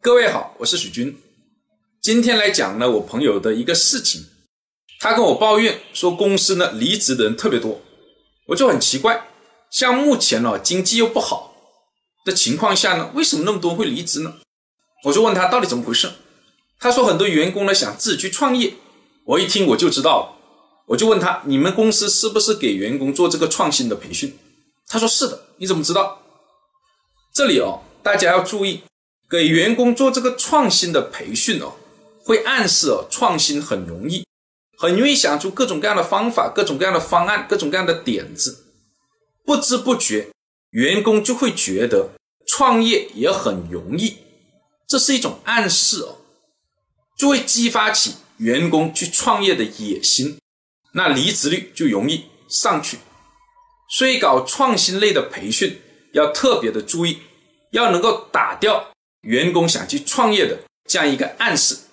各位好，我是许军，今天来讲呢我朋友的一个事情，他跟我抱怨说公司呢离职的人特别多，我就很奇怪，像目前呢经济又不好的情况下呢，为什么那么多会离职呢？我就问他到底怎么回事，他说很多员工呢想自己去创业，我一听我就知道了，我就问他你们公司是不是给员工做这个创新的培训？他说是的，你怎么知道？这里哦，大家要注意。给员工做这个创新的培训哦，会暗示哦，创新很容易，很容易想出各种各样的方法、各种各样的方案、各种各样的点子，不知不觉，员工就会觉得创业也很容易，这是一种暗示哦，就会激发起员工去创业的野心，那离职率就容易上去。所以搞创新类的培训要特别的注意，要能够打掉。员工想去创业的这样一个暗示。